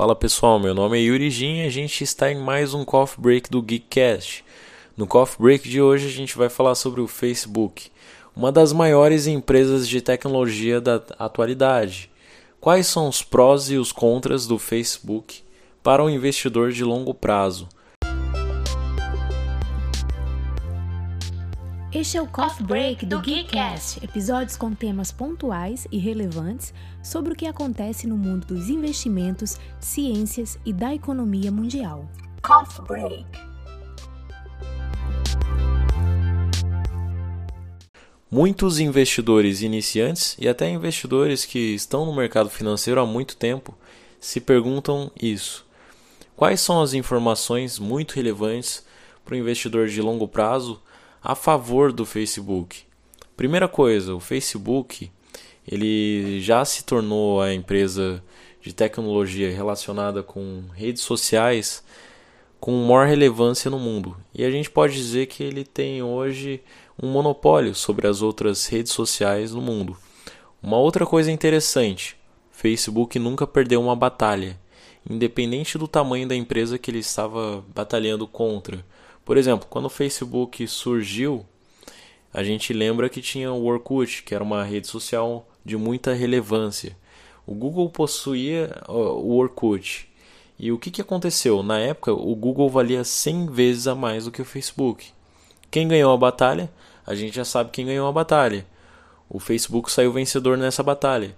Fala pessoal, meu nome é Yuri Jin e a gente está em mais um Coffee Break do Geekcast. No Coffee Break de hoje a gente vai falar sobre o Facebook, uma das maiores empresas de tecnologia da atualidade. Quais são os prós e os contras do Facebook para um investidor de longo prazo? Este é o Coffee Break do Geekcast, episódios com temas pontuais e relevantes sobre o que acontece no mundo dos investimentos, ciências e da economia mundial. Coffee Break. Muitos investidores iniciantes e até investidores que estão no mercado financeiro há muito tempo se perguntam isso. Quais são as informações muito relevantes para o investidor de longo prazo a favor do Facebook. Primeira coisa, o Facebook ele já se tornou a empresa de tecnologia relacionada com redes sociais com maior relevância no mundo. E a gente pode dizer que ele tem hoje um monopólio sobre as outras redes sociais no mundo. Uma outra coisa interessante, Facebook nunca perdeu uma batalha, independente do tamanho da empresa que ele estava batalhando contra. Por exemplo, quando o Facebook surgiu, a gente lembra que tinha o Orkut, que era uma rede social de muita relevância. O Google possuía o Orkut. E o que, que aconteceu? Na época, o Google valia 100 vezes a mais do que o Facebook. Quem ganhou a batalha? A gente já sabe quem ganhou a batalha. O Facebook saiu vencedor nessa batalha.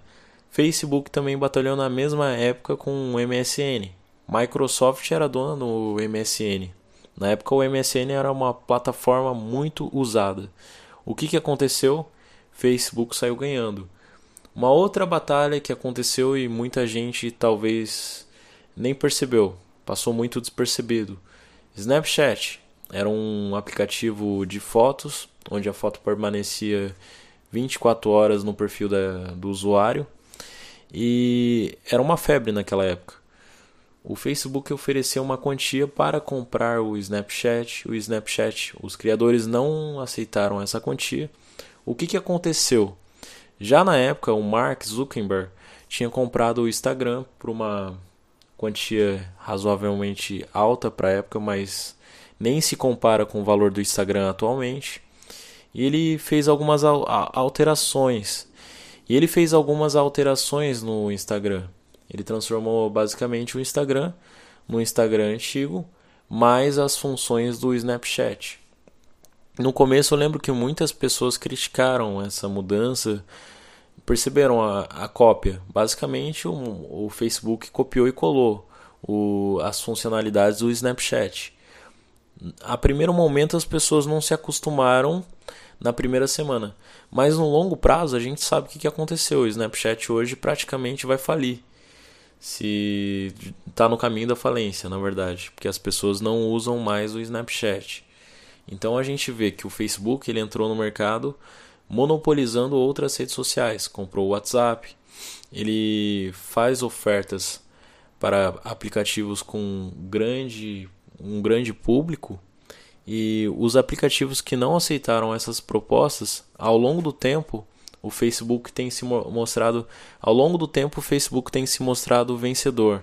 Facebook também batalhou na mesma época com o MSN. Microsoft era dona do MSN. Na época o MSN era uma plataforma muito usada. O que, que aconteceu? Facebook saiu ganhando. Uma outra batalha que aconteceu e muita gente talvez nem percebeu, passou muito despercebido. Snapchat era um aplicativo de fotos, onde a foto permanecia 24 horas no perfil da, do usuário e era uma febre naquela época o Facebook ofereceu uma quantia para comprar o Snapchat. O Snapchat, os criadores não aceitaram essa quantia. O que, que aconteceu? Já na época, o Mark Zuckerberg tinha comprado o Instagram por uma quantia razoavelmente alta para a época, mas nem se compara com o valor do Instagram atualmente. E ele fez algumas alterações. E ele fez algumas alterações no Instagram. Ele transformou basicamente o Instagram no Instagram antigo, mais as funções do Snapchat. No começo eu lembro que muitas pessoas criticaram essa mudança, perceberam a, a cópia. Basicamente o, o, Facebook copiou e colou o, as funcionalidades do Snapchat. A primeiro momento as pessoas não se acostumaram na primeira semana, mas no longo prazo a gente sabe o que, que aconteceu. O Snapchat hoje praticamente vai falir se está no caminho da falência, na verdade, porque as pessoas não usam mais o Snapchat. Então a gente vê que o Facebook ele entrou no mercado monopolizando outras redes sociais, comprou o WhatsApp, ele faz ofertas para aplicativos com grande, um grande público e os aplicativos que não aceitaram essas propostas, ao longo do tempo, o Facebook tem se mostrado, ao longo do tempo, o Facebook tem se mostrado vencedor.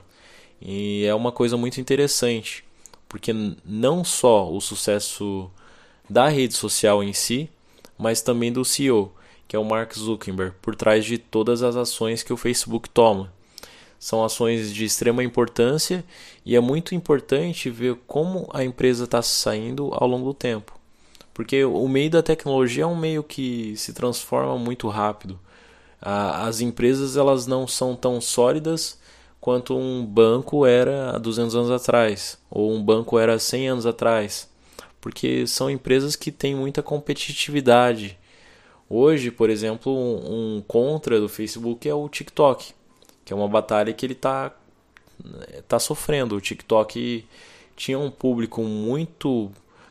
E é uma coisa muito interessante, porque não só o sucesso da rede social em si, mas também do CEO, que é o Mark Zuckerberg, por trás de todas as ações que o Facebook toma. São ações de extrema importância e é muito importante ver como a empresa está saindo ao longo do tempo. Porque o meio da tecnologia é um meio que se transforma muito rápido. As empresas elas não são tão sólidas quanto um banco era há 200 anos atrás, ou um banco era há 100 anos atrás, porque são empresas que têm muita competitividade. Hoje, por exemplo, um, contra do Facebook é o TikTok, que é uma batalha que ele está tá sofrendo. O TikTok tinha um público muito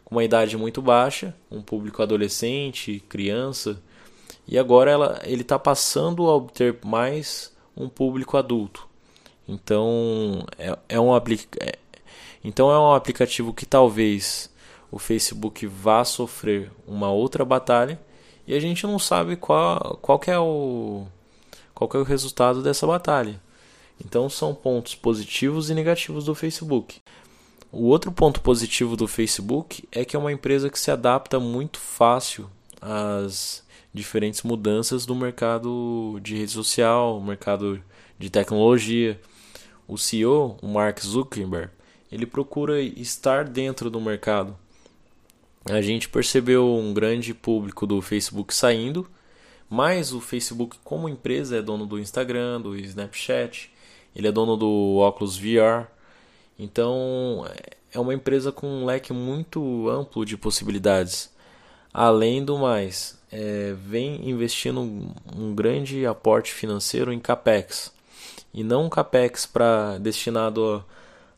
com uma idade muito baixa, um público adolescente, criança, e agora ela, ele está passando a obter mais um público adulto. Então é, é um é, então é um aplicativo que talvez o Facebook vá sofrer uma outra batalha e a gente não sabe qual, qual é o qual é o resultado dessa batalha. Então são pontos positivos e negativos do Facebook. O outro ponto positivo do Facebook é que é uma empresa que se adapta muito fácil às diferentes mudanças do mercado de rede social, mercado de tecnologia. O CEO, o Mark Zuckerberg, ele procura estar dentro do mercado. A gente percebeu um grande público do Facebook saindo, mas o Facebook, como empresa, é dono do Instagram, do Snapchat, ele é dono do óculos VR. Então, é uma empresa com um leque muito amplo de possibilidades. Além do mais, é, vem investindo um, um grande aporte financeiro em capex e não um capex para destinado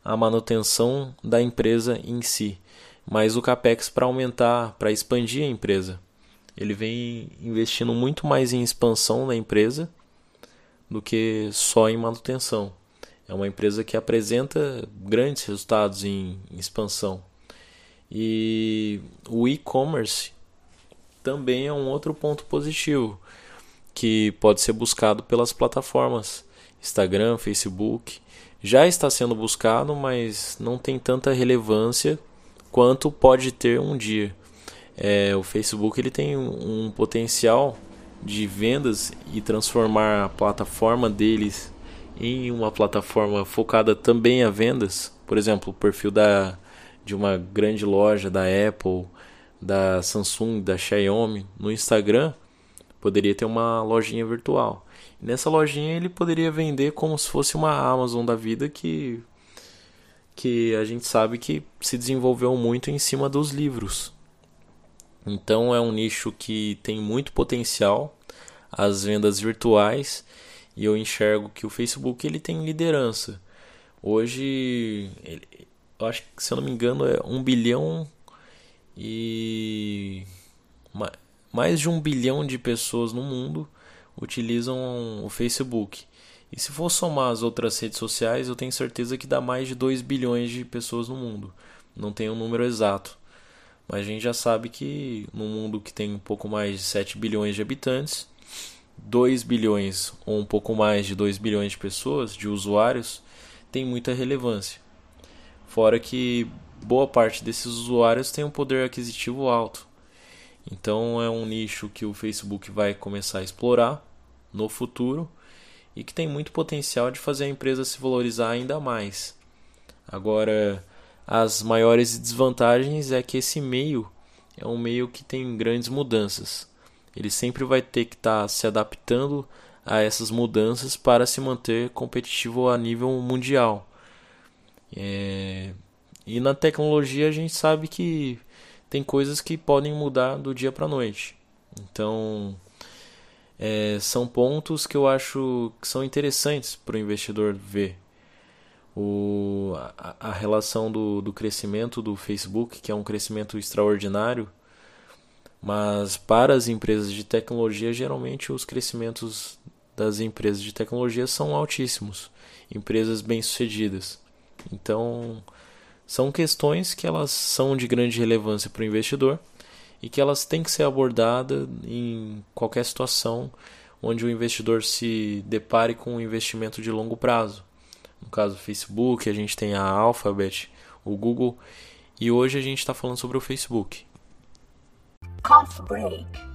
à manutenção da empresa em si, mas o capex para aumentar, para expandir a empresa. Ele vem investindo muito mais em expansão da empresa do que só em manutenção. É uma empresa que apresenta grandes resultados em, expansão. E o e-commerce também é um outro ponto positivo que pode ser buscado pelas plataformas Instagram, Facebook. Já está sendo buscado, mas não tem tanta relevância quanto pode ter um dia. É, o Facebook ele tem um potencial de vendas e transformar a plataforma deles em uma plataforma focada também a vendas. Por exemplo, o perfil da, de uma grande loja da Apple, da Samsung, da Xiaomi no Instagram, poderia ter uma lojinha virtual. Nessa lojinha ele poderia vender como se fosse uma Amazon da vida que que a gente sabe que se desenvolveu muito em cima dos livros. Então é um nicho que tem muito potencial, as vendas virtuais, e eu enxergo que o Facebook ele tem liderança. Hoje, ele, eu acho que se eu não me engano é um bilhão e mais de um bilhão de pessoas no mundo utilizam o Facebook. E se for somar as outras redes sociais, eu tenho certeza que dá mais de 2 bilhões de pessoas no mundo. Não tenho um número exato. Mas a gente já sabe que no mundo que tem um pouco mais de 7 bilhões de habitantes, 2 bilhões ou um pouco mais de 2 bilhões de pessoas, de usuários, tem muita relevância. Fora que boa parte desses usuários tem um poder aquisitivo alto. Então é um nicho que o Facebook vai começar a explorar no futuro e que tem muito potencial de fazer a empresa se valorizar ainda mais. Agora, as maiores desvantagens é que esse meio é um meio que tem grandes mudanças. Ele sempre vai ter que estar tá se adaptando a essas mudanças para se manter competitivo a nível mundial. É... E na tecnologia a gente sabe que tem coisas que podem mudar do dia para a noite. Então, é, são pontos que eu acho que são interessantes para o investidor ver. O, a, a relação do, do crescimento do Facebook, que é um crescimento extraordinário, mas para as empresas de tecnologia, geralmente os crescimentos das empresas de tecnologia são altíssimos, empresas bem-sucedidas. Então, são questões que elas são de grande relevância para o investidor e que elas têm que ser abordadas em qualquer situação onde o investidor se depare com um investimento de longo prazo. No caso do Facebook, a gente tem a Alphabet, o Google, e hoje a gente está falando sobre o Facebook. Coffee break.